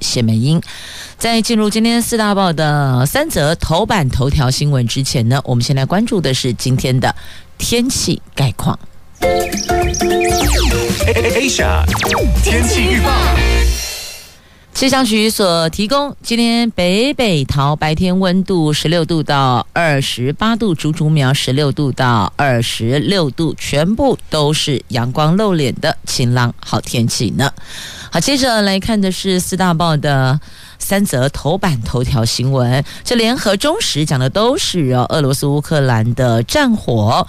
谢美英，在进入今天四大报的三则头版头条新闻之前呢，我们先来关注的是今天的天气概况。Asia 天气预报。气象局所提供，今天北北桃白天温度十六度到二十八度，竹竹苗十六度到二十六度，全部都是阳光露脸的晴朗好天气呢。好，接着来看的是四大报的三则头版头条新闻，这联合中时讲的都是哦，俄罗斯乌克兰的战火。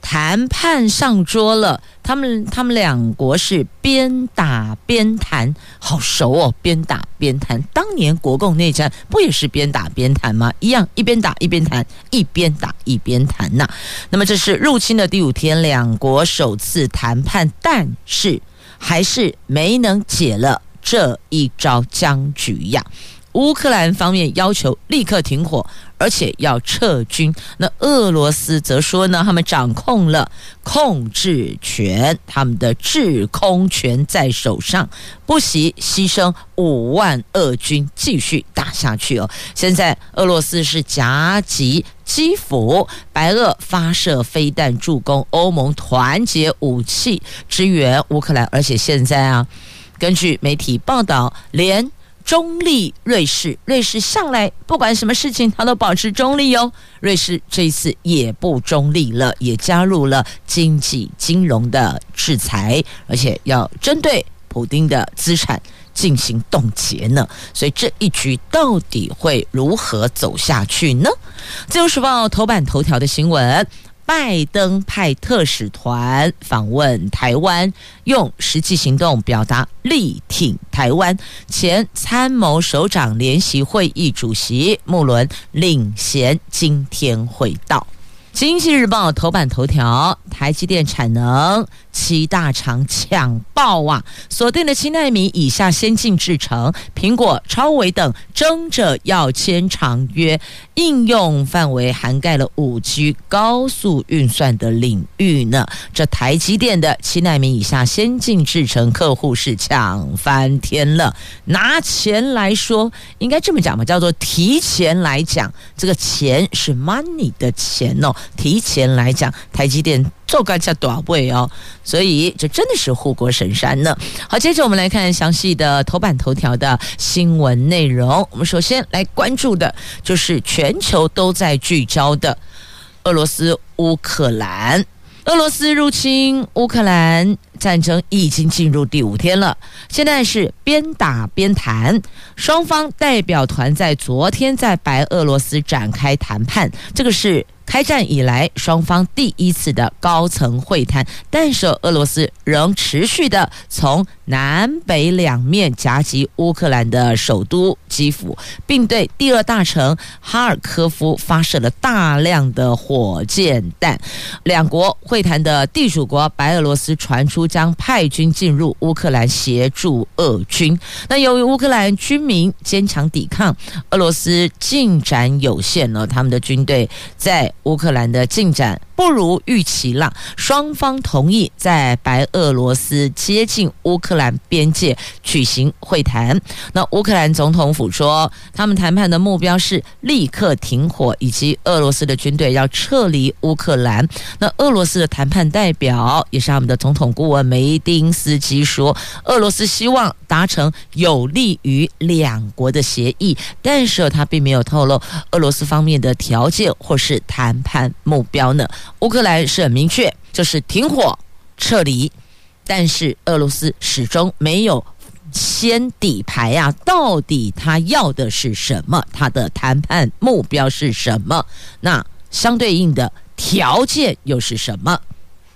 谈判上桌了，他们他们两国是边打边谈，好熟哦，边打边谈。当年国共内战不也是边打边谈吗？一样，一边打一边谈，一边打一边谈呐。那么这是入侵的第五天，两国首次谈判，但是还是没能解了这一招僵局呀。乌克兰方面要求立刻停火，而且要撤军。那俄罗斯则说呢，他们掌控了控制权，他们的制空权在手上，不惜牺牲五万俄军继续打下去哦。现在俄罗斯是夹击基辅，白俄发射飞弹助攻欧盟团结武器支援乌克兰，而且现在啊，根据媒体报道，连。中立瑞士，瑞士向来不管什么事情，他都保持中立哟。瑞士这一次也不中立了，也加入了经济金融的制裁，而且要针对普丁的资产进行冻结呢。所以这一局到底会如何走下去呢？自由时报头版头条的新闻。拜登派特使团访问台湾，用实际行动表达力挺台湾。前参谋首长联席会议主席穆伦领衔今天会到。经济日报头版头条：台积电产能七大厂抢爆啊！锁定了七纳米以下先进制程，苹果、超微等争着要签长约，应用范围涵盖了五 G 高速运算的领域呢。这台积电的七纳米以下先进制程客户是抢翻天了。拿钱来说，应该这么讲吧，叫做提前来讲，这个钱是 money 的钱哦。提前来讲，台积电做干下多少倍哦，所以这真的是护国神山呢。好，接着我们来看详细的头版头条的新闻内容。我们首先来关注的就是全球都在聚焦的俄罗斯乌克兰。俄罗斯入侵乌克兰战争已经进入第五天了，现在是边打边谈，双方代表团在昨天在白俄罗斯展开谈判，这个是。开战以来，双方第一次的高层会谈，但是俄罗斯仍持续的从南北两面夹击乌克兰的首都基辅，并对第二大城哈尔科夫发射了大量的火箭弹。两国会谈的地主国白俄罗斯传出将派军进入乌克兰协助俄军。那由于乌克兰军民坚强抵抗，俄罗斯进展有限了，他们的军队在。乌克兰的进展不如预期了，双方同意在白俄罗斯接近乌克兰边界举行会谈。那乌克兰总统府说，他们谈判的目标是立刻停火，以及俄罗斯的军队要撤离乌克兰。那俄罗斯的谈判代表也是他们的总统顾问梅丁斯基说，俄罗斯希望达成有利于两国的协议，但是他并没有透露俄罗斯方面的条件或是谈。判目标呢？乌克兰是很明确，就是停火、撤离，但是俄罗斯始终没有先底牌啊！到底他要的是什么？他的谈判目标是什么？那相对应的条件又是什么？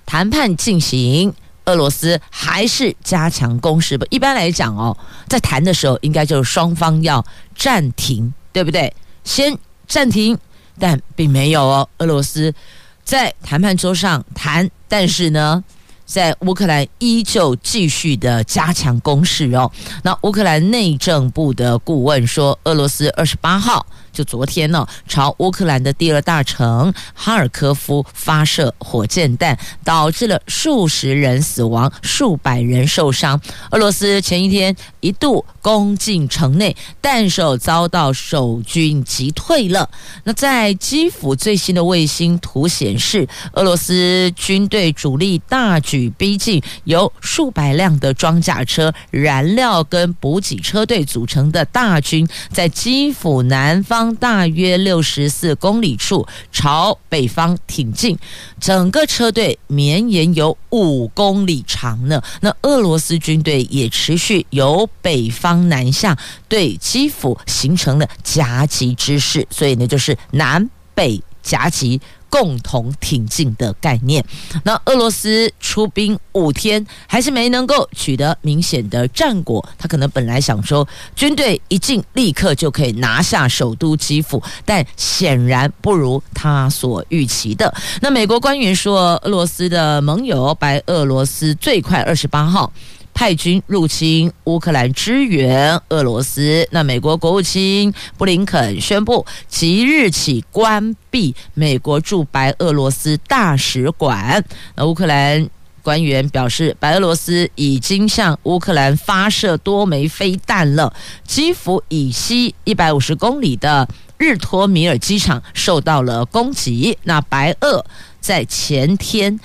谈判进行，俄罗斯还是加强攻势吧？一般来讲哦，在谈的时候，应该就是双方要暂停，对不对？先暂停，但并没有哦。俄罗斯在谈判桌上谈，但是呢，在乌克兰依旧继续的加强攻势哦。那乌克兰内政部的顾问说，俄罗斯二十八号。就昨天呢，朝乌克兰的第二大城哈尔科夫发射火箭弹，导致了数十人死亡、数百人受伤。俄罗斯前一天一度攻进城内，弹手遭到守军击退了。那在基辅最新的卫星图显示，俄罗斯军队主力大举逼近，由数百辆的装甲车、燃料跟补给车队组成的大军，在基辅南方。大约六十四公里处朝北方挺进，整个车队绵延有五公里长呢。那俄罗斯军队也持续由北方南下，对基辅形成了夹击之势，所以呢，就是南北夹击。共同挺进的概念。那俄罗斯出兵五天，还是没能够取得明显的战果。他可能本来想说，军队一进立刻就可以拿下首都基辅，但显然不如他所预期的。那美国官员说，俄罗斯的盟友白俄罗斯最快二十八号。派军入侵乌克兰支援俄罗斯。那美国国务卿布林肯宣布，即日起关闭美国驻白俄罗斯大使馆。那乌克兰官员表示，白俄罗斯已经向乌克兰发射多枚飞弹了。基辅以西一百五十公里的日托米尔机场受到了攻击。那白俄在前天。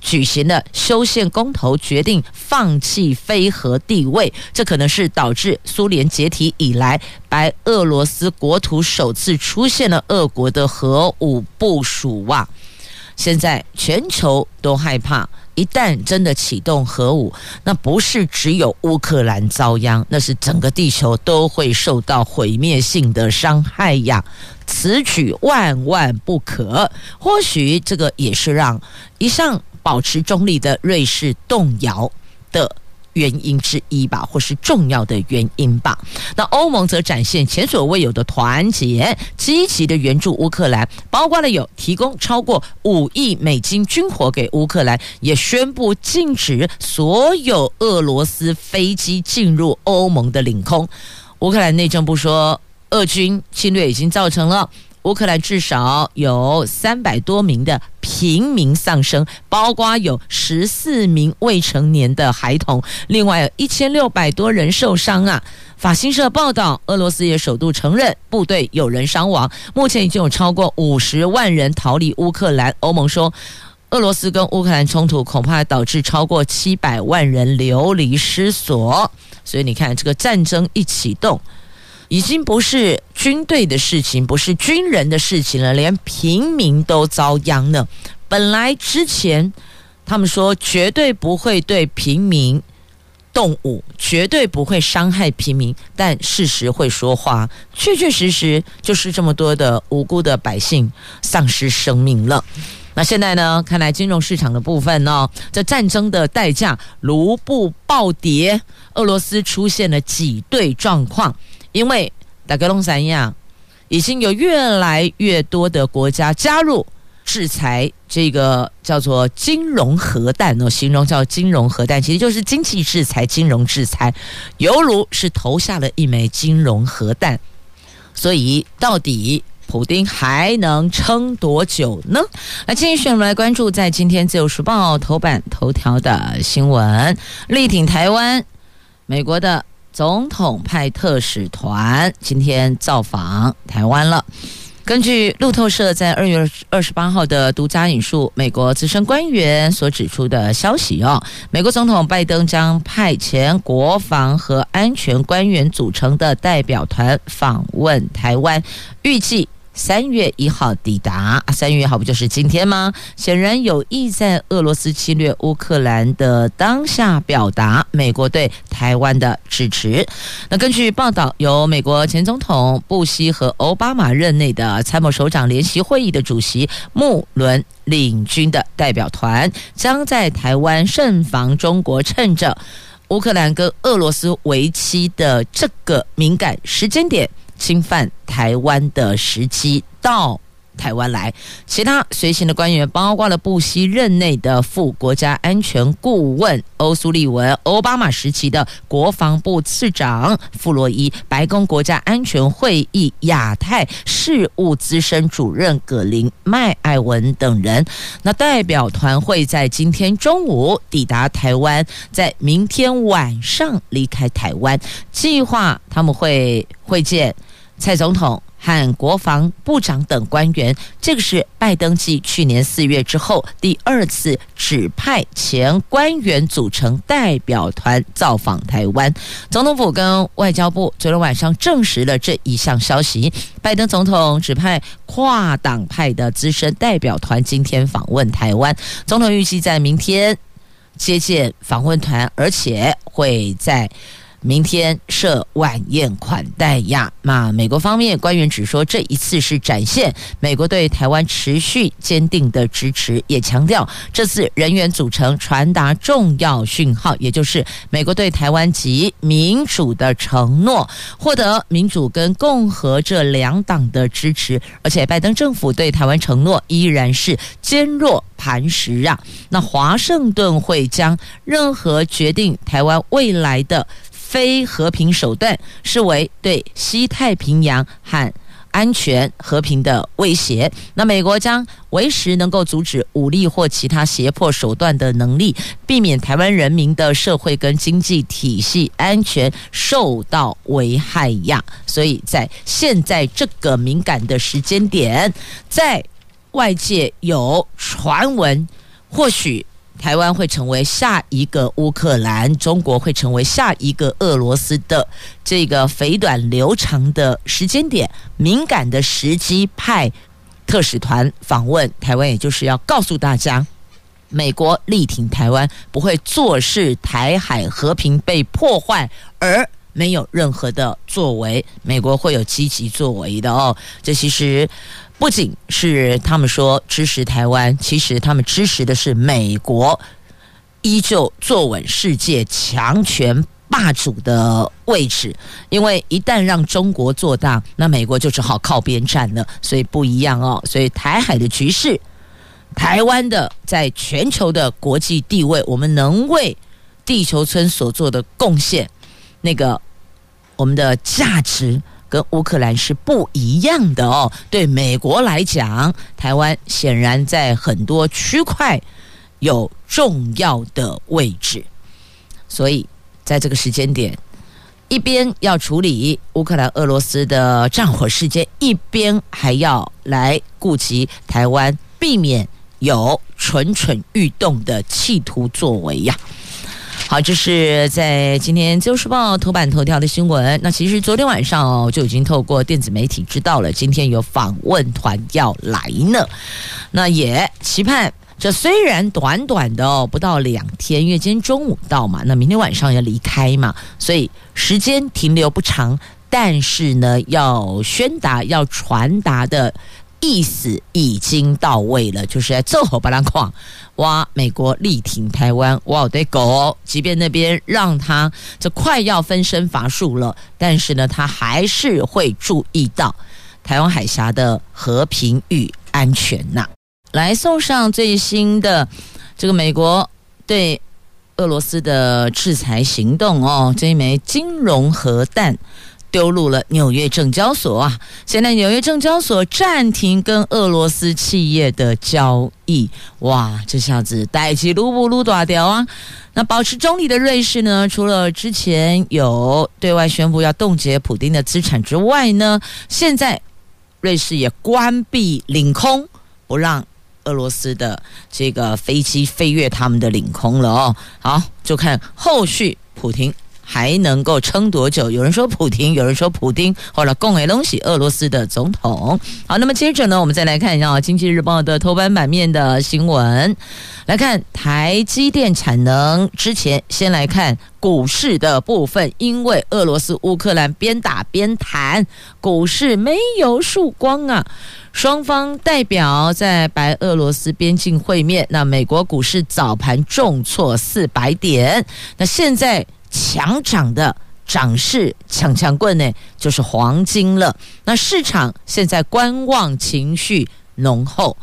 举行了修宪公投，决定放弃非核地位，这可能是导致苏联解体以来白俄罗斯国土首次出现了俄国的核武部署哇！现在全球都害怕，一旦真的启动核武，那不是只有乌克兰遭殃，那是整个地球都会受到毁灭性的伤害呀！此举万万不可。或许这个也是让一向。保持中立的瑞士动摇的原因之一吧，或是重要的原因吧。那欧盟则展现前所未有的团结，积极的援助乌克兰，包括了有提供超过五亿美金军火给乌克兰，也宣布禁止所有俄罗斯飞机进入欧盟的领空。乌克兰内政部说，俄军侵略已经造成了。乌克兰至少有三百多名的平民丧生，包括有十四名未成年的孩童，另外有一千六百多人受伤啊。法新社报道，俄罗斯也首度承认部队有人伤亡，目前已经有超过五十万人逃离乌克兰。欧盟说，俄罗斯跟乌克兰冲突恐怕导致超过七百万人流离失所，所以你看，这个战争一启动。已经不是军队的事情，不是军人的事情了，连平民都遭殃了。本来之前他们说绝对不会对平民动武，绝对不会伤害平民，但事实会说话，确确实实就是这么多的无辜的百姓丧失生命了。那现在呢？看来金融市场的部分呢、哦，这战争的代价，卢布暴跌，俄罗斯出现了挤兑状况。因为大概拢三样，已经有越来越多的国家加入制裁这个叫做金融核弹哦，形容叫金融核弹，其实就是经济制裁、金融制裁，犹如是投下了一枚金融核弹。所以，到底普丁还能撑多久呢？来，继续我们来关注在今天《自由时报》头版头条的新闻，力挺台湾，美国的。总统派特使团今天造访台湾了。根据路透社在二月二十八号的独家引述美国资深官员所指出的消息哦，美国总统拜登将派遣国防和安全官员组成的代表团访问台湾，预计。三月一号抵达，三月一号不就是今天吗？显然有意在俄罗斯侵略乌克兰的当下表达美国对台湾的支持。那根据报道，由美国前总统布希和奥巴马任内的参谋首长联席会议的主席穆伦领军的代表团，将在台湾慎防中国趁着乌克兰跟俄罗斯为期的这个敏感时间点。侵犯台湾的时机到。台湾来，其他随行的官员包括了布希任内的副国家安全顾问欧苏利文、奥巴马时期的国防部次长傅罗伊、白宫国家安全会议亚太事务资深主任葛林麦艾文等人。那代表团会在今天中午抵达台湾，在明天晚上离开台湾，计划他们会会见蔡总统。和国防部长等官员，这个是拜登继去年四月之后第二次指派前官员组成代表团造访台湾。总统府跟外交部昨天晚上证实了这一项消息。拜登总统指派跨党派的资深代表团今天访问台湾，总统预计在明天接见访问团，而且会在。明天设晚宴款待呀。那美国方面官员只说，这一次是展现美国对台湾持续坚定的支持，也强调这次人员组成传达重要讯号，也就是美国对台湾及民主的承诺，获得民主跟共和这两党的支持。而且拜登政府对台湾承诺依然是坚若磐石啊。那华盛顿会将任何决定台湾未来的。非和平手段视为对西太平洋和安全和平的威胁。那美国将维持能够阻止武力或其他胁迫手段的能力，避免台湾人民的社会跟经济体系安全受到危害呀。所以在现在这个敏感的时间点，在外界有传闻，或许。台湾会成为下一个乌克兰，中国会成为下一个俄罗斯的这个肥短流长的时间点，敏感的时机，派特使团访问台湾，也就是要告诉大家，美国力挺台湾，不会坐视台海和平被破坏而没有任何的作为，美国会有积极作为的哦。这其实。不仅是他们说支持台湾，其实他们支持的是美国依旧坐稳世界强权霸主的位置。因为一旦让中国做大，那美国就只好靠边站了。所以不一样哦。所以台海的局势，台湾的在全球的国际地位，我们能为地球村所做的贡献，那个我们的价值。跟乌克兰是不一样的哦。对美国来讲，台湾显然在很多区块有重要的位置，所以在这个时间点，一边要处理乌克兰、俄罗斯的战火事件，一边还要来顾及台湾，避免有蠢蠢欲动的企图作为呀。好，这是在今天《自由时报》头版头条的新闻。那其实昨天晚上哦，就已经透过电子媒体知道了，今天有访问团要来呢。那也期盼，这虽然短短的哦，不到两天，因为今天中午到嘛，那明天晚上要离开嘛，所以时间停留不长。但是呢，要宣达、要传达的。意思已经到位了，就是在奏吼巴兰矿哇，美国力挺台湾哇，对狗，即便那边让他这快要分身乏术了，但是呢，他还是会注意到台湾海峡的和平与安全呐。来送上最新的这个美国对俄罗斯的制裁行动哦，这一枚金融核弹。丢入了纽约证交所啊！现在纽约证交所暂停跟俄罗斯企业的交易，哇，这下子代志撸不撸大掉啊！那保持中立的瑞士呢？除了之前有对外宣布要冻结普丁的资产之外呢，现在瑞士也关闭领空，不让俄罗斯的这个飞机飞越他们的领空了哦。好，就看后续普丁。还能够撑多久？有人说普丁，有人说普丁，或者共为东西，俄罗斯的总统。好，那么接着呢，我们再来看一下《经济日报》的头版版面的新闻。来看台积电产能，之前先来看股市的部分，因为俄罗斯乌克兰边打边谈，股市没有曙光啊。双方代表在白俄罗斯边境会面，那美国股市早盘重挫四百点，那现在。强涨的涨势强强棍呢，就是黄金了。那市场现在观望情绪浓厚，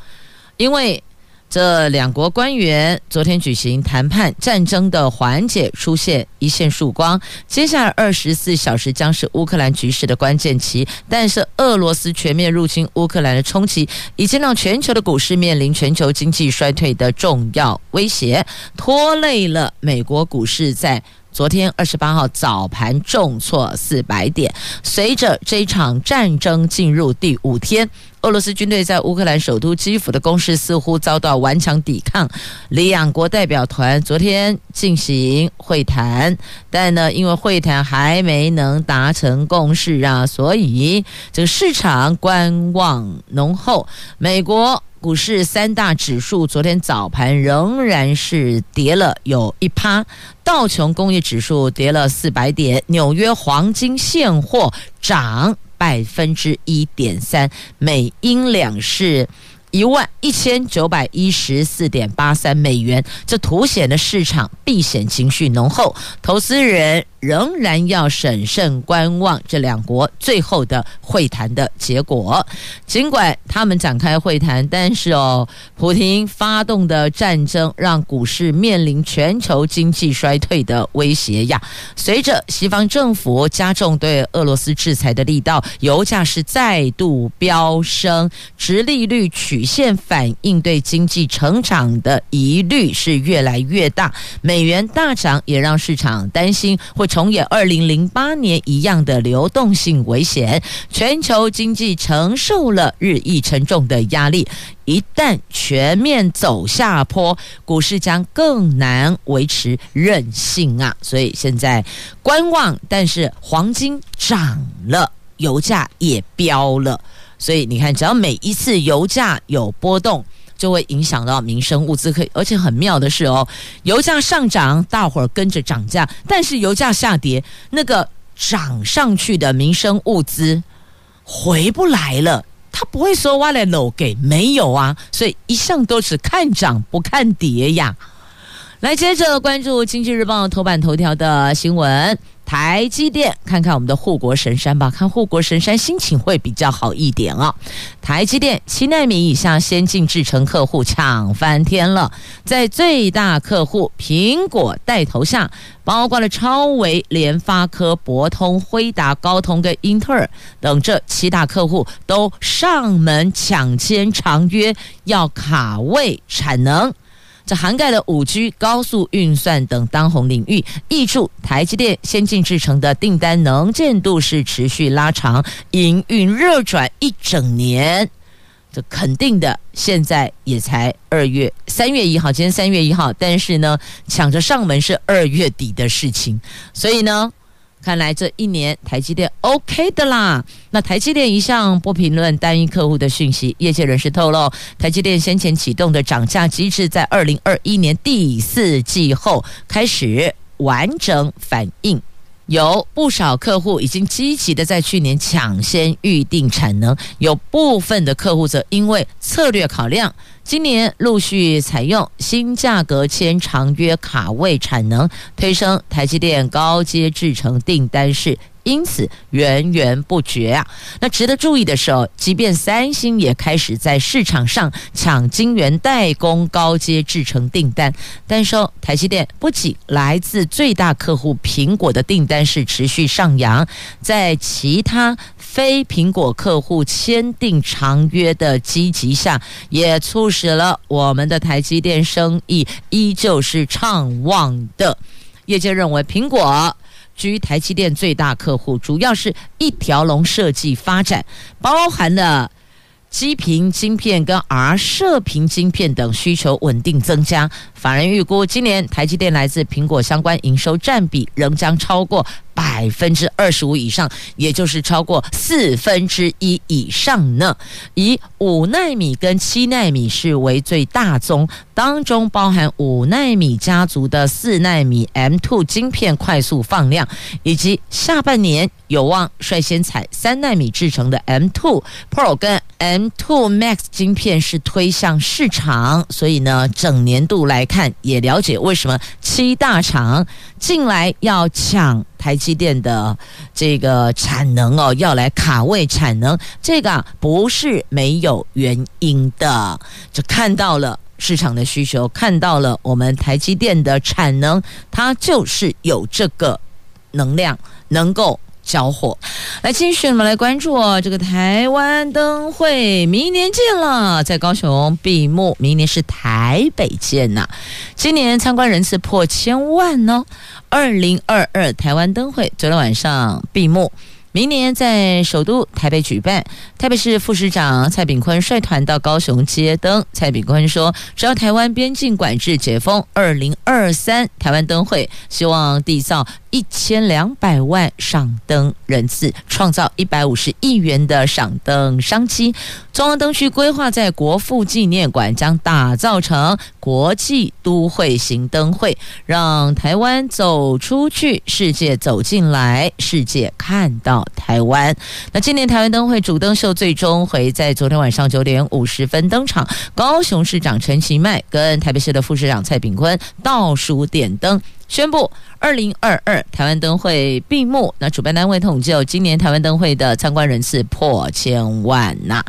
因为。这两国官员昨天举行谈判，战争的缓解出现一线曙光。接下来二十四小时将是乌克兰局势的关键期，但是俄罗斯全面入侵乌克兰的冲击，已经让全球的股市面临全球经济衰退的重要威胁，拖累了美国股市在。昨天二十八号早盘重挫四百点，随着这场战争进入第五天，俄罗斯军队在乌克兰首都基辅的攻势似乎遭到顽强抵抗。两国代表团昨天进行会谈，但呢，因为会谈还没能达成共识啊，所以这个市场观望浓厚。美国。股市三大指数昨天早盘仍然是跌了有一趴，道琼工业指数跌了四百点，纽约黄金现货涨百分之一点三，美英两市。一万一千九百一十四点八三美元，这凸显了市场避险情绪浓厚，投资人仍然要审慎观望这两国最后的会谈的结果。尽管他们展开会谈，但是哦，普丁发动的战争让股市面临全球经济衰退的威胁呀。随着西方政府加重对俄罗斯制裁的力道，油价是再度飙升，殖利率。曲线反映对经济成长的疑虑是越来越大，美元大涨也让市场担心会重演二零零八年一样的流动性危险，全球经济承受了日益沉重的压力，一旦全面走下坡，股市将更难维持韧性啊！所以现在观望，但是黄金涨了，油价也飙了。所以你看，只要每一次油价有波动，就会影响到民生物资。可以，而且很妙的是哦，油价上涨，大伙儿跟着涨价；但是油价下跌，那个涨上去的民生物资回不来了。他不会说挖来楼给没有啊，所以一向都是看涨不看跌呀。来，接着关注《经济日报》头版头条的新闻。台积电，看看我们的护国神山吧，看护国神山心情会比较好一点啊、台积电七纳米以下先进制程客户抢翻天了，在最大客户苹果带头下，包括了超微、联发科、博通、辉达、高通跟英特尔等这七大客户都上门抢签长约，要卡位产能。这涵盖了五 G、高速运算等当红领域，预祝台积电先进制程的订单能见度是持续拉长，营运热转一整年。这肯定的，现在也才二月三月一号，今天三月一号，但是呢，抢着上门是二月底的事情，所以呢。看来这一年台积电 OK 的啦。那台积电一向不评论单一客户的讯息，业界人士透露，台积电先前启动的涨价机制，在二零二一年第四季后开始完整反应，有不少客户已经积极的在去年抢先预定产能，有部分的客户则因为策略考量。今年陆续采用新价格签长约卡位产能，推升台积电高阶制程订单是。因此源源不绝啊！那值得注意的是，即便三星也开始在市场上抢晶圆代工高阶制程订单，但是台积电不仅来自最大客户苹果的订单是持续上扬，在其他非苹果客户签订长约的积极下，也促使了我们的台积电生意依旧是畅旺的。业界认为苹果。居台积电最大客户，主要是一条龙设计发展，包含了基频晶片跟 R 射频晶片等需求稳定增加。法人预估，今年台积电来自苹果相关营收占比仍将超过。百分之二十五以上，也就是超过四分之一以上呢。以五纳米跟七纳米是为最大宗，当中包含五纳米家族的四纳米 M2 晶片快速放量，以及下半年有望率先采三纳米制成的 M2 Pro 跟 M2 Max 晶片是推向市场。所以呢，整年度来看，也了解为什么七大厂进来要抢。台积电的这个产能哦，要来卡位产能，这个不是没有原因的，就看到了市场的需求，看到了我们台积电的产能，它就是有这个能量能够。交货，来继续我们来关注哦，这个台湾灯会明年见了，在高雄闭幕，明年是台北见呐、今年参观人次破千万哦，二零二二台湾灯会昨天晚上闭幕。明年在首都台北举办，台北市副市长蔡炳坤率团到高雄接灯。蔡炳坤说：“只要台湾边境管制解封，二零二三台湾灯会希望缔造一千两百万赏灯人次，创造一百五十亿元的赏灯商机。中央灯区规划在国父纪念馆将打造成国际都会型灯会，让台湾走出去，世界走进来，世界看到。”台湾，那今年台湾灯会主灯秀最终会在昨天晚上九点五十分登场。高雄市长陈其迈跟台北市的副市长蔡炳坤倒数点灯，宣布二零二二台湾灯会闭幕。那主办单位统计，今年台湾灯会的参观人次破千万呐。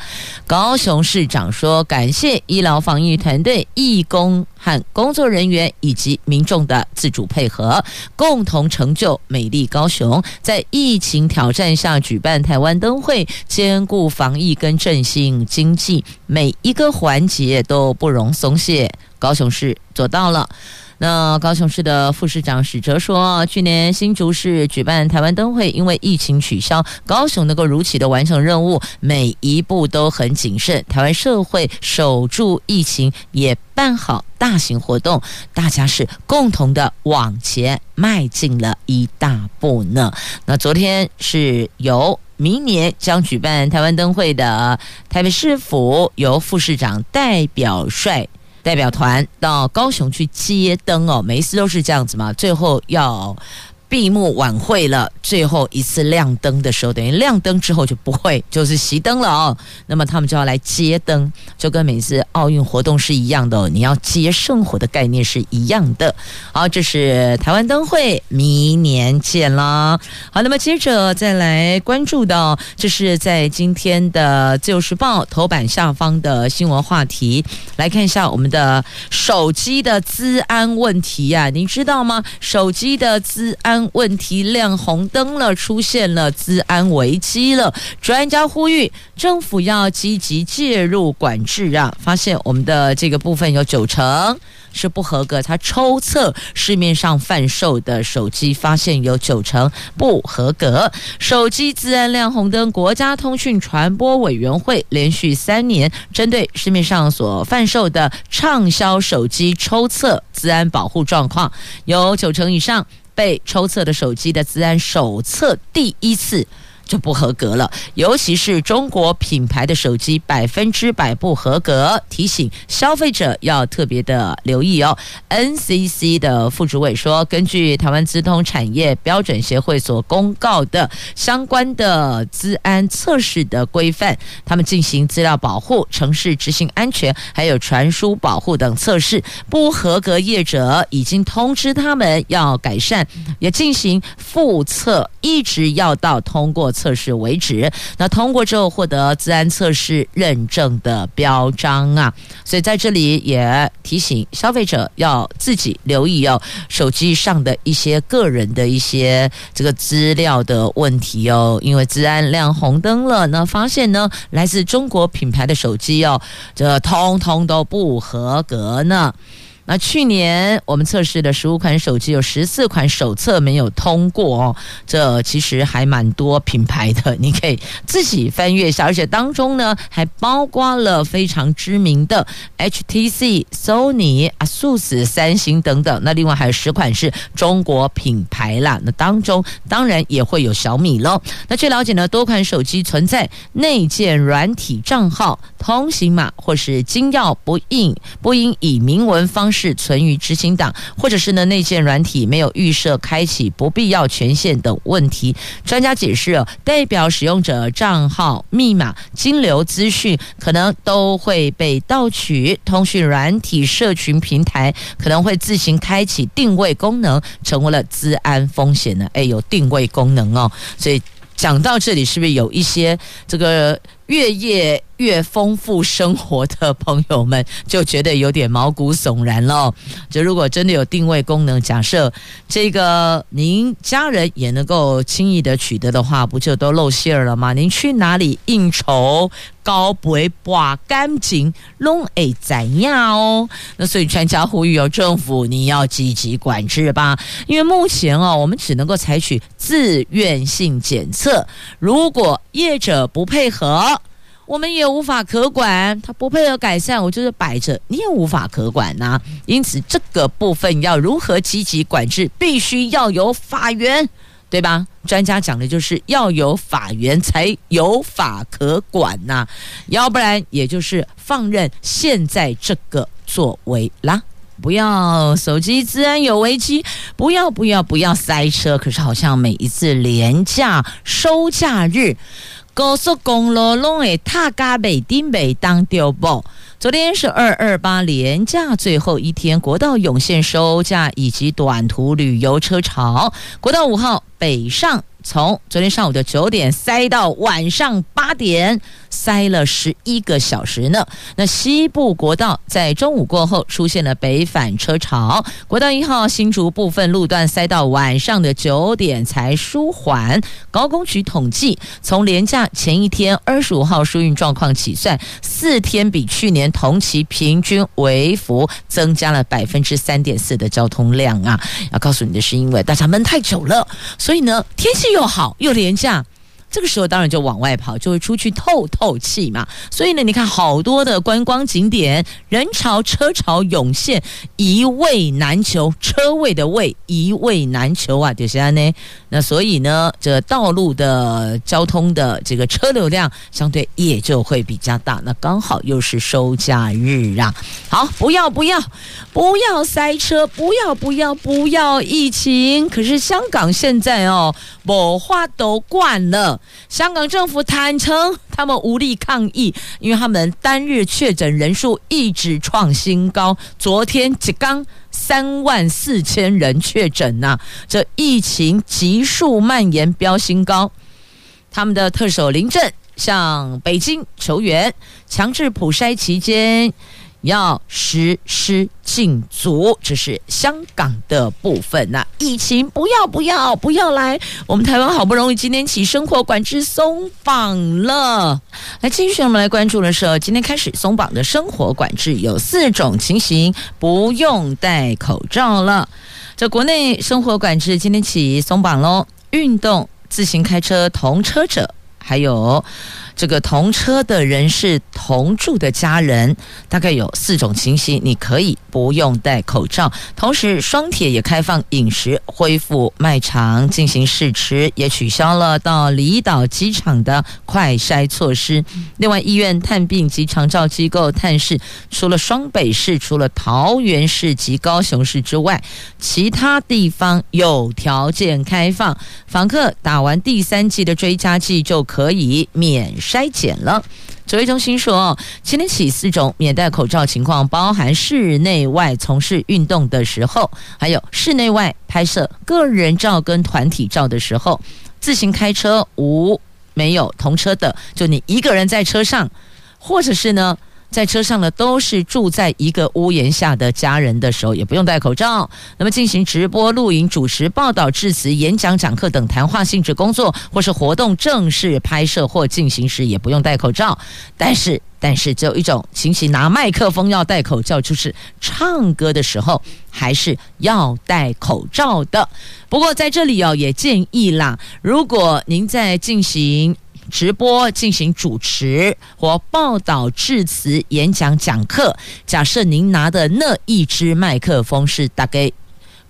高雄市长说，感谢医疗防疫团队、义工和工作人员以及民众的自主配合，共同成就美丽高雄。在疫情挑战下举办台湾灯会，兼顾防疫跟振兴经济，每一个环节都不容松懈。高雄市做到了。那高雄市的副市长史哲说，去年新竹市举办台湾灯会，因为疫情取消，高雄能够如期的完成任务，每一步都很谨慎。台湾社会守住疫情，也办好大型活动，大家是共同的往前迈进了一大步呢。那昨天是由明年将举办台湾灯会的台北市府由副市长代表率。代表团到高雄去接灯哦，每一次都是这样子嘛，最后要。闭幕晚会了，最后一次亮灯的时候，等于亮灯之后就不会就是熄灯了哦。那么他们就要来接灯，就跟每次奥运活动是一样的哦，你要接圣火的概念是一样的。好，这是台湾灯会，明年见啦。好，那么接着再来关注到，这是在今天的《自由时报》头版下方的新闻话题，来看一下我们的手机的资安问题呀，您知道吗？手机的资安问题亮红灯了，出现了资安危机了。专家呼吁政府要积极介入管制啊！发现我们的这个部分有九成是不合格。他抽测市面上贩售的手机，发现有九成不合格。手机资安亮红灯，国家通讯传播委员会连续三年针对市面上所贩售的畅销手机抽测资安保护状况，有九成以上。被抽测的手机的自安手册第一次就不合格了，尤其是中国品牌的手机百分之百不合格，提醒消费者要特别的留意哦。NCC 的副主委说，根据台湾资通产业标准协会所公告的相关的资安测试的规范，他们进行资料保护、城市执行安全，还有传输保护等测试，不合格业者已经通知他们要改善，也进行复测，一直要到通过。测试为止，那通过之后获得自安测试认证的标章啊，所以在这里也提醒消费者要自己留意哦，手机上的一些个人的一些这个资料的问题哦，因为自安亮红灯了，那发现呢来自中国品牌的手机哦，这通通都不合格呢。那去年我们测试的十五款手机，有十四款手册没有通过哦，这其实还蛮多品牌的，你可以自己翻阅一下，而且当中呢还包括了非常知名的 HTC、Sony、ASUS、三星等等。那另外还有十款是中国品牌啦，那当中当然也会有小米喽。那据了解呢，多款手机存在内建软体账号、通行码或是金钥不应不应以明文方式。是存于执行档，或者是呢内建软体没有预设开启不必要权限等问题。专家解释，代表使用者账号、密码、金流资讯可能都会被盗取，通讯软体社群平台可能会自行开启定位功能，成为了资安风险呢。哎，有定位功能哦，所以讲到这里，是不是有一些这个？越夜越丰富生活的朋友们就觉得有点毛骨悚然了。就如果真的有定位功能，假设这个您家人也能够轻易的取得的话，不就都露馅儿了吗？您去哪里应酬，高不会刮干净，拢会怎样哦？那所以专家呼吁哦，政府你要积极管制吧，因为目前哦，我们只能够采取自愿性检测，如果业者不配合。我们也无法可管，他不配合改善，我就是摆着，你也无法可管呐、因此，这个部分要如何积极管制，必须要有法源，对吧？专家讲的就是要有法源才有法可管呐、要不然也就是放任现在这个作为啦。不要手机治安有危机，不要不要不要塞车。可是好像每一次连假收假日。高速公路拢会踏嘎北丁北当掉啵。昨天是二二八连假最后一天，国道涌现收假以及短途旅游车潮。国道五号北上。从昨天上午的九点塞到晚上八点，塞了十一个小时呢。那西部国道在中午过后出现了北返车潮，国道一号新竹部分路段塞到晚上的九点才舒缓。高工局统计，从连假前一天二十五号疏运状况起算，四天比去年同期平均微幅增加了百分之三点四的交通量啊。要告诉你的是，因为大家闷太久了，所以呢，天气又好又廉价。这个时候当然就往外跑，就会出去透透气嘛。所以呢，你看好多的观光景点，人潮车潮涌现，一位难求，车位的位一位难求啊，就是这样呢。那所以呢，这道路的交通的这个车流量相对也就会比较大。那刚好又是收假日啊，好，不要不要不要塞车，不要不要不要疫情。可是香港现在哦，某话都惯了。香港政府坦承，他们无力抗议，因为他们单日确诊人数一直创新高。昨天只刚三万四千人确诊呐，这疫情急速蔓延，飙新高。他们的特首林郑向北京求援，强制普筛期间。要实施禁足，这是香港的部分。那疫情不要不要不要来，我们台湾好不容易今天起生活管制松绑了。来，继续我们来关注的是，今天开始松绑的生活管制有四种情形，不用戴口罩了。这国内生活管制今天起松绑喽，运动、自行开车同车者，还有。这个同车的人是同住的家人，大概有四种情形，你可以不用戴口罩。同时，双铁也开放饮食，恢复卖场进行试吃，也取消了到离岛机场的快筛措施。另外，医院探病及长照机构探视，除了双北市、除了桃园市及高雄市之外，其他地方有条件开放。访客打完第三剂的追加剂就可以免。筛检了，指挥中心说，今天起四种免戴口罩情况，包含室内外从事运动的时候，还有室内外拍摄个人照跟团体照的时候，自行开车无没有同车的，就你一个人在车上，或者是呢。在车上呢，都是住在一个屋檐下的家人的时候，也不用戴口罩。那么进行直播、录影、主持、报道、致辞、演讲、讲课等谈话性质工作，或是活动正式拍摄或进行时，也不用戴口罩。但是，但是只有一种情形，拿麦克风要戴口罩，就是唱歌的时候还是要戴口罩的。不过在这里哦，也建议啦，如果您在进行。直播进行主持或报道、致辞、演讲、讲课。假设您拿的那一支麦克风是大概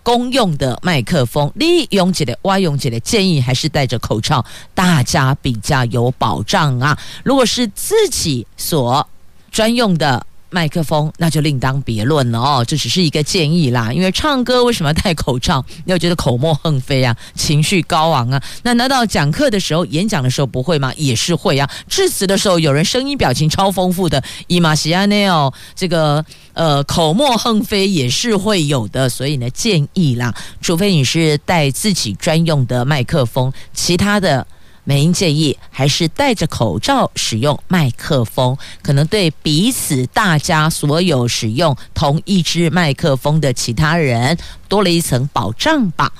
公用的麦克风，你用起来、外用起来，建议还是戴着口罩，大家比较有保障啊。如果是自己所专用的麦克风，那就另当别论了哦。这只是一个建议啦，因为唱歌为什么要戴口罩？你有觉得口沫横飞啊，情绪高昂啊？那难道讲课的时候、演讲的时候不会吗？也是会啊。致辞的时候，有人声音表情超丰富的，伊玛西亚内奥这个呃口沫横飞也是会有的。所以呢，建议啦，除非你是带自己专用的麦克风，其他的。美英建议还是戴着口罩使用麦克风，可能对彼此大家所有使用同一支麦克风的其他人多了一层保障吧。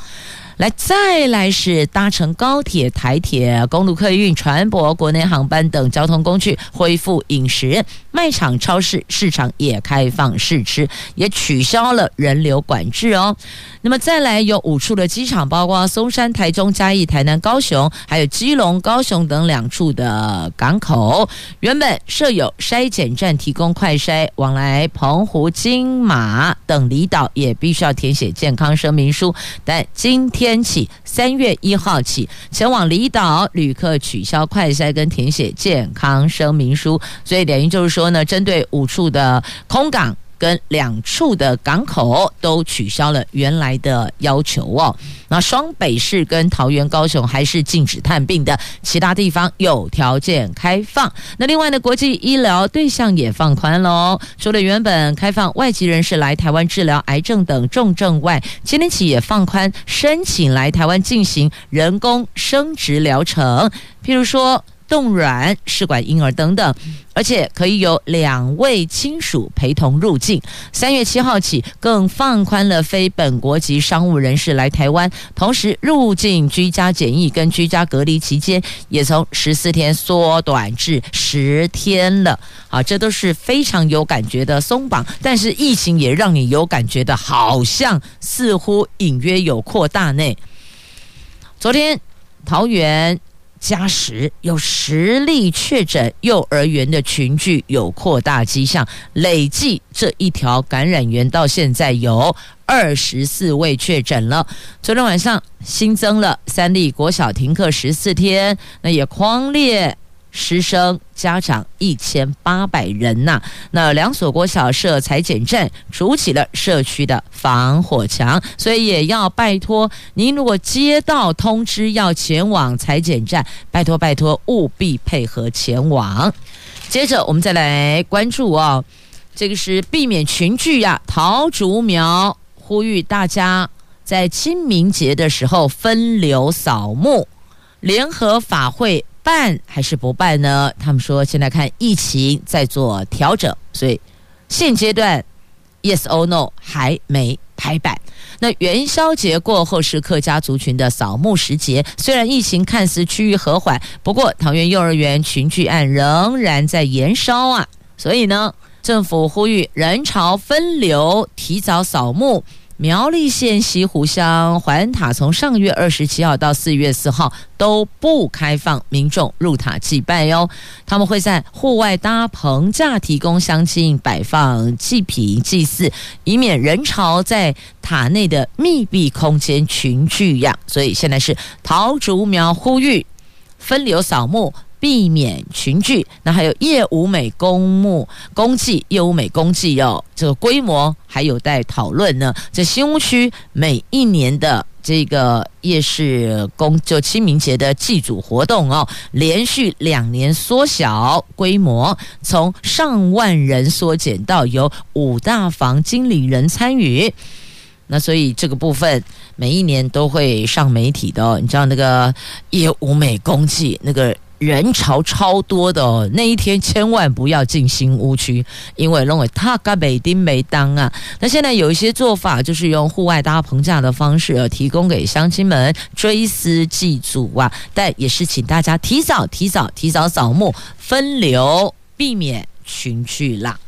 来，再来是搭乘高铁、台铁、公路客运、船舶、国内航班等交通工具恢复饮食，卖场、超市、市场也开放试吃，也取消了人流管制哦。那么再来有五处的机场，包括松山、台中、嘉义、台南、高雄，还有基隆、高雄等两处的港口，原本设有筛检站提供快筛，往来澎湖、金马等离岛也必须要填写健康声明书，但今天。天起，三月一号起，前往离岛旅客取消快筛跟填写健康声明书，所以等于就是说呢，针对五处的空港。跟两处的港口都取消了原来的要求哦。那双北市跟桃园、高雄还是禁止探病的，其他地方有条件开放。那另外呢，国际医疗对象也放宽喽。除了原本开放外籍人士来台湾治疗癌症等重症外，今天起也放宽申请来台湾进行人工生殖疗程，譬如说。冻卵、试管婴儿等等，而且可以有两位亲属陪同入境。三月七号起，更放宽了非本国籍商务人士来台湾，同时入境居家检疫跟居家隔离期间也从十四天缩短至十天了。好，这都是非常有感觉的松绑，但是疫情也让你有感觉的，好像似乎隐约有扩大内。昨天桃园。加时有实例确诊，幼儿园的群聚有扩大迹象，累计这一条感染源到现在有二十四位确诊了。昨天晚上新增了三例国小停课十四天，那也狂烈。师生家长一千八百人呐、那两所国小设裁剪站，筑起了社区的防火墙，所以也要拜托您，如果接到通知要前往裁剪站，拜托拜托务必配合前往。接着我们再来关注哦，这个是避免群聚呀、啊，桃竹苗呼吁大家在清明节的时候分流扫墓，联合法会。办还是不办呢？他们说现在看疫情在做调整，所以现阶段 yes or no 还没拍板。那元宵节过后是客家族群的扫墓时节，虽然疫情看似趋于和缓，不过桃园幼儿园群聚案仍然在延烧啊。所以呢，政府呼吁人潮分流，提早扫墓。苗栗县西湖乡环塔从上月二十七号到四月四号都不开放民众入塔祭拜哟，他们会在户外搭棚架提供乡亲摆放祭品祭祀，以免人潮在塔内的密闭空间群聚呀。所以现在是桃竹苗呼吁分流扫墓。避免群聚，那还有叶武美公墓公祭，叶武美公祭哦，这个规模还有待讨论呢。这新屋区每一年的这个夜市公就清明节的祭祖活动哦，连续两年缩小规模，从上万人缩减到由五大房经理人参与。那所以这个部分每一年都会上媒体的哦。你知道那个夜舞美公祭那个。人潮超多的哦，那一天千万不要进新屋区，因为认为他个北丁没当啊。那现在有一些做法，就是用户外搭棚架的方式，提供给乡亲们追思祭祖啊。但也是请大家提早、提早、提早扫墓，分流，避免群聚啦。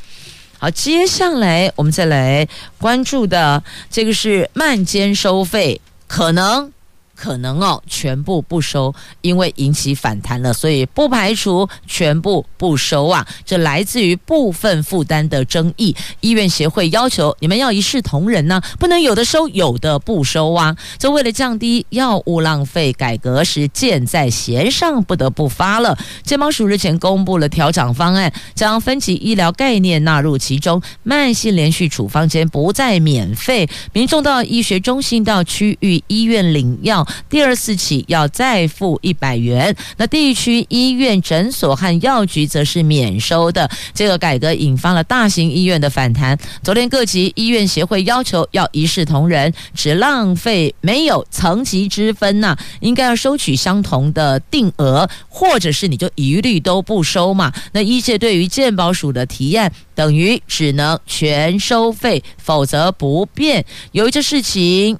好，接下来我们再来关注的这个是慢间收费，可能。可能哦全部不收，因为引起反弹了，所以不排除全部不收啊。这来自于部分负担的争议，医院协会要求你们要一视同仁呢、不能有的收，有的不收啊。这为了降低药物浪费，改革时箭在弦上，不得不发了。健保署日前公布了调整方案，将分级医疗概念纳入其中，慢性连续处方间不再免费，民众到医学中心到区域医院领药，第二次起要再付一百元。那地区医院、诊所和药局则是免收的。这个改革引发了大型医院的反弹。昨天各级医院协会要求要一视同仁，只浪费没有层级之分呐、应该要收取相同的定额，或者是你就一律都不收嘛。那医界对于健保署的提案，等于只能全收费，否则不变。由于这事情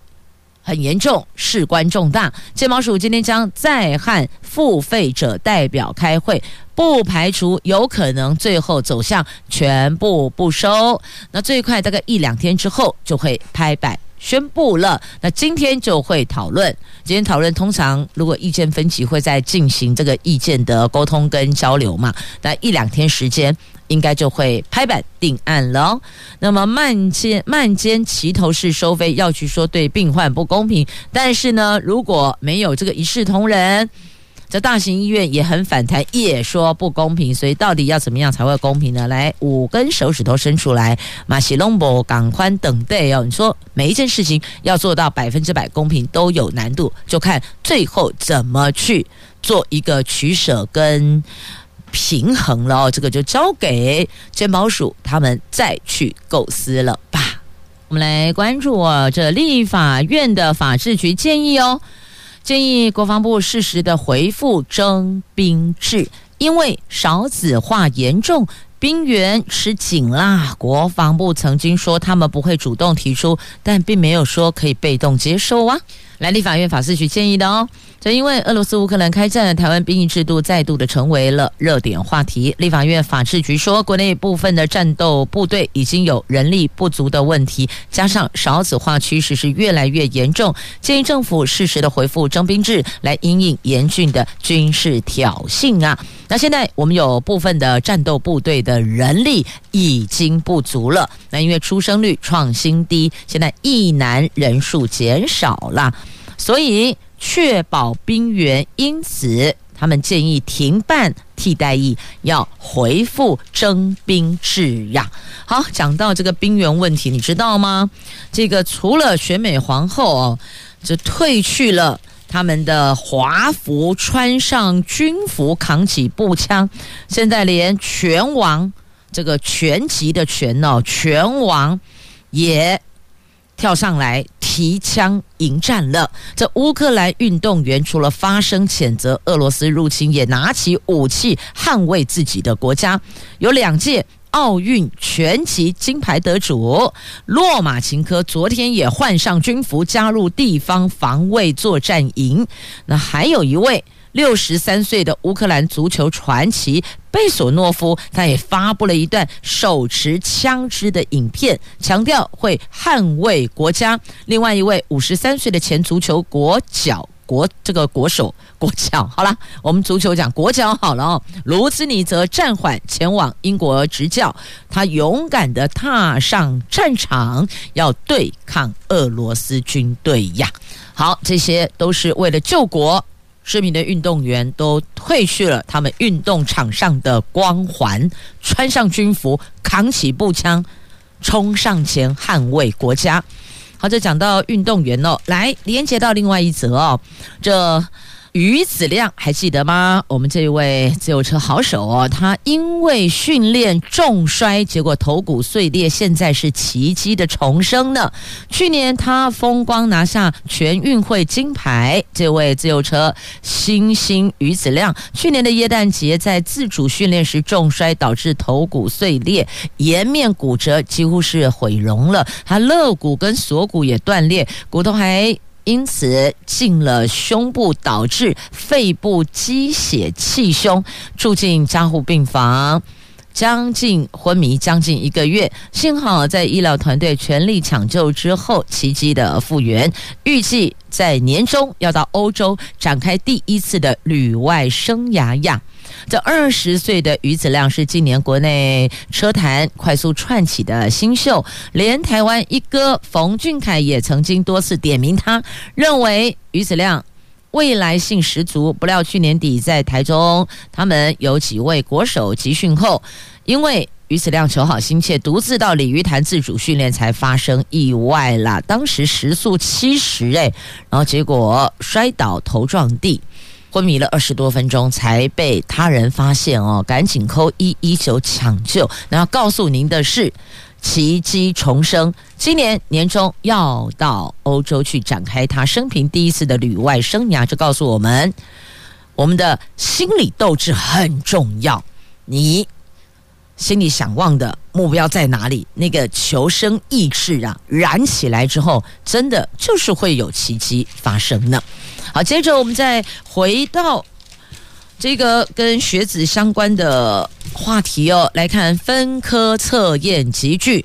很严重，事关重大，健保署今天将再和付费者代表开会，不排除有可能最后走向全部不收。那最快大概一两天之后就会拍板。宣布了，那今天就会讨论。今天讨论通常如果意见分歧，会在进行这个意见的沟通跟交流嘛。那一两天时间，应该就会拍板定案了。那么慢间慢间齐头式收费，药局说对病患不公平。但是呢，如果没有这个一视同仁。这大型医院也很反弹，也说不公平，所以到底要怎么样才会公平呢？来，五根手指头伸出来，马西隆博港宽等待哦。你说每一件事情要做到百分之百公平都有难度，就看最后怎么去做一个取舍跟平衡了。这个就交给健保署他们再去构思了吧。我们来关注哦，这立法院的法制局建议哦。建议国防部适时的回复征兵制，因为少子化严重，兵源吃紧啦。国防部曾经说他们不会主动提出，但并没有说可以被动接受啊。来，立法院法制局建议的哦。正因为俄罗斯乌克兰开战，台湾兵役制度再度的成为了热点话题。立法院法制局说，国内部分的战斗部队已经有人力不足的问题，加上少子化趋势是越来越严重，建议政府适时的恢复征兵制，来因应严峻的军事挑衅啊。那现在我们有部分的战斗部队的人力已经不足了，那因为出生率创新低，现在役男人数减少了，所以。确保兵源，因此他们建议停办替代役，要恢复征兵制呀。好，讲到这个兵源问题，你知道吗？这个除了选美皇后哦，就褪去了他们的华服，穿上军服，扛起步枪，现在连拳王这个拳击的拳哦，拳王也跳上来。提枪迎战了。这乌克兰运动员除了发声谴责俄罗斯入侵，也拿起武器捍卫自己的国家。有两届奥运拳击金牌得主洛马琴科昨天也换上军服，加入地方防卫作战营。那还有一位。六十三岁的乌克兰足球传奇贝索诺夫，他也发布了一段手持枪支的影片，强调会捍卫国家。另外一位五十三岁的前足球国脚国这个国手国脚，好了，我们足球讲国脚好了哦。卢兹尼则暂缓前往英国执教，他勇敢地踏上战场，要对抗俄罗斯军队呀。好，这些都是为了救国。知名的运动员都褪去了他们运动场上的光环，穿上军服，扛起步枪，冲上前捍卫国家。好，这讲到运动员哦，来连接到另外一则哦，这。于子亮还记得吗？我们这位自由车好手哦，他因为训练重摔，结果头骨碎裂，现在是奇迹的重生呢。去年他风光拿下全运会金牌，这位自由车新星于子亮，去年的耶诞节在自主训练时重摔，导致头骨碎裂，颜面骨折，几乎是毁容了。他肋骨跟锁骨也断裂，骨头还。因此进了胸部，导致肺部积血气胸，住进加护病房。将近昏迷将近一个月，幸好在医疗团队全力抢救之后，奇迹的复原。预计在年中要到欧洲展开第一次的旅外生涯呀。这二十岁的于子亮是今年国内车坛快速窜起的新秀，连台湾一哥冯俊凯也曾经多次点名他，认为于子亮未来性十足。不料去年底在台中，他们有几位国手集训后，因为于子亮求好心切，独自到鲤鱼潭自主训练，才发生意外啦。当时时速七十诶，然后结果摔倒头撞地。昏迷了二十多分钟，才被他人发现哦，赶紧扣一一九抢救。然后告诉您的是，奇迹重生，今年年中要到欧洲去展开他生平第一次的旅外生涯。就告诉我们，我们的心理斗志很重要。你心里想望的目标在哪里？那个求生意志啊，燃起来之后，真的就是会有奇迹发生呢。好，接着我们再回到这个跟学子相关的话题哦，来看分科测验集聚。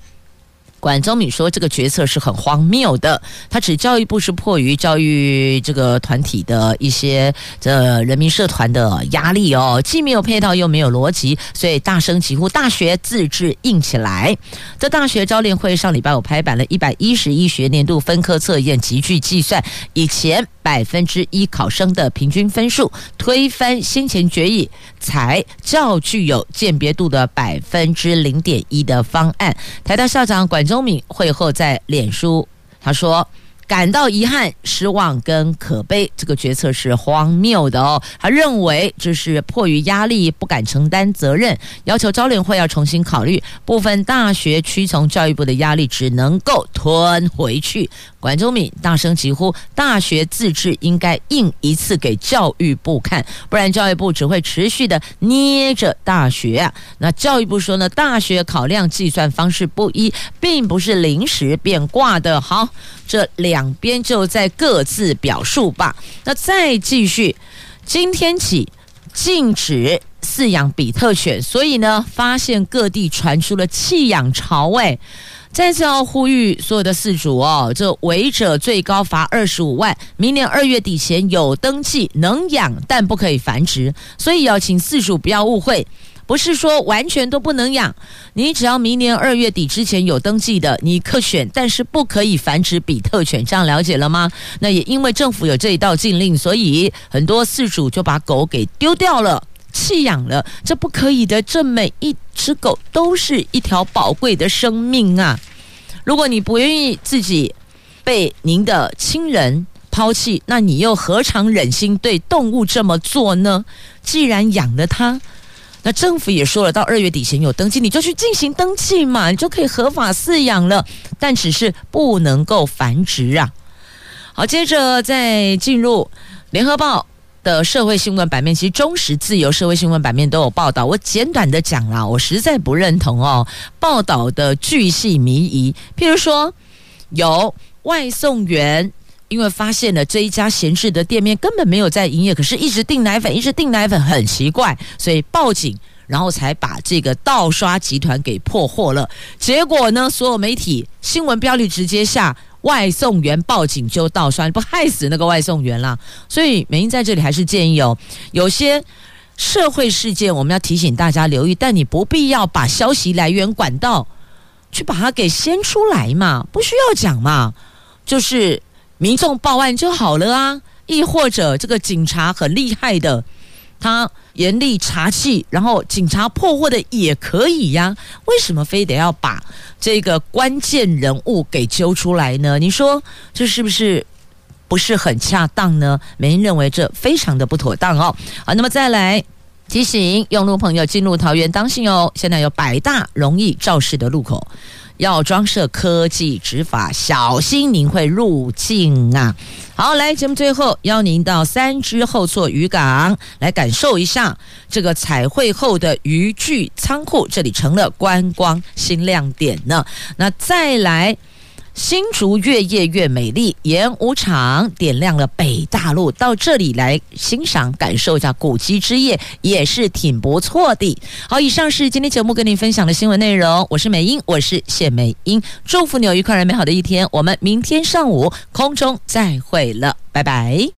管宗敏说：“这个决策是很荒谬的，他指教育部是迫于教育这个团体的一些这人民社团的压力哦，既没有配套又没有逻辑，所以大声疾呼大学自治硬起来。在大学招联会上礼拜五拍板了一百一十一学年度分科测验级距计算，以前百分之一考生的平均分数，推翻先前决议才较具有鉴别度的百分之零点一的方案。台大校长管中。”敏会后在脸书，他说。感到遗憾、失望跟可悲，这个决策是荒谬的哦。他认为这是迫于压力，不敢承担责任，要求招联会要重新考虑。部分大学屈从教育部的压力，只能够吞回去。管中闵大声疾呼：大学自治应该印一次给教育部看，不然教育部只会持续的捏着大学。那教育部说呢，大学考量计算方式不一，并不是临时变卦的。好。这两边就在各自表述吧。那再继续，今天起禁止饲养比特犬，所以呢，发现各地传出了弃养潮。哎，再次要呼吁所有的饲主哦，这违者最高罚二十五万，明年二月底前有登记能养，但不可以繁殖。所以要请饲主不要误会。不是说完全都不能养，你只要明年二月底之前有登记的，你可选，但是不可以繁殖比特犬，这样了解了吗？那也因为政府有这一道禁令，所以很多饲主就把狗给丢掉了，弃养了，这不可以的。这每一只狗都是一条宝贵的生命啊！如果你不愿意自己被您的亲人抛弃，那你又何尝忍心对动物这么做呢？既然养了它。那政府也说了，到二月底前有登记，你就去进行登记嘛，你就可以合法饲养了。但只是不能够繁殖啊。好，接着再进入联合报的社会新闻版面，其实中时自由社会新闻版面都有报道。我简短的讲啦，我实在不认同哦，报道的巨细靡遗。譬如说，有外送员因为发现了这一家闲置的店面根本没有在营业，可是一直订奶粉，一直订奶粉，很奇怪，所以报警，然后才把这个盗刷集团给破获了。结果呢，所有媒体新闻标题直接下外送员报警就盗刷，不害死那个外送员啦。所以美英在这里还是建议哦，有些社会事件我们要提醒大家留意，但你不必要把消息来源管道去把它给掀出来嘛，不需要讲嘛，就是。民众报案就好了啊，亦或者这个警察很厉害的，他严厉查缉，然后警察破获的也可以呀。为什么非得要把这个关键人物给揪出来呢？你说这是不是不是很恰当呢？没人认为这非常的不妥当哦。好，那么再来提醒用路朋友进入桃园当心哦，现在有百大容易肇事的路口。要装设科技执法，小心您会入境啊！好，来节目最后邀您到三芝后座渔港来感受一下这个彩绘后的渔具仓库，这里成了观光新亮点呢。那再来新竹越夜越美丽，演武场点亮了北大陆，到这里来欣赏感受一下古迹之夜，也是挺不错的。好，以上是今天节目跟您分享的新闻内容，我是美英，我是谢美英，祝福你有愉快而美好的一天，我们明天上午空中再会了，拜拜。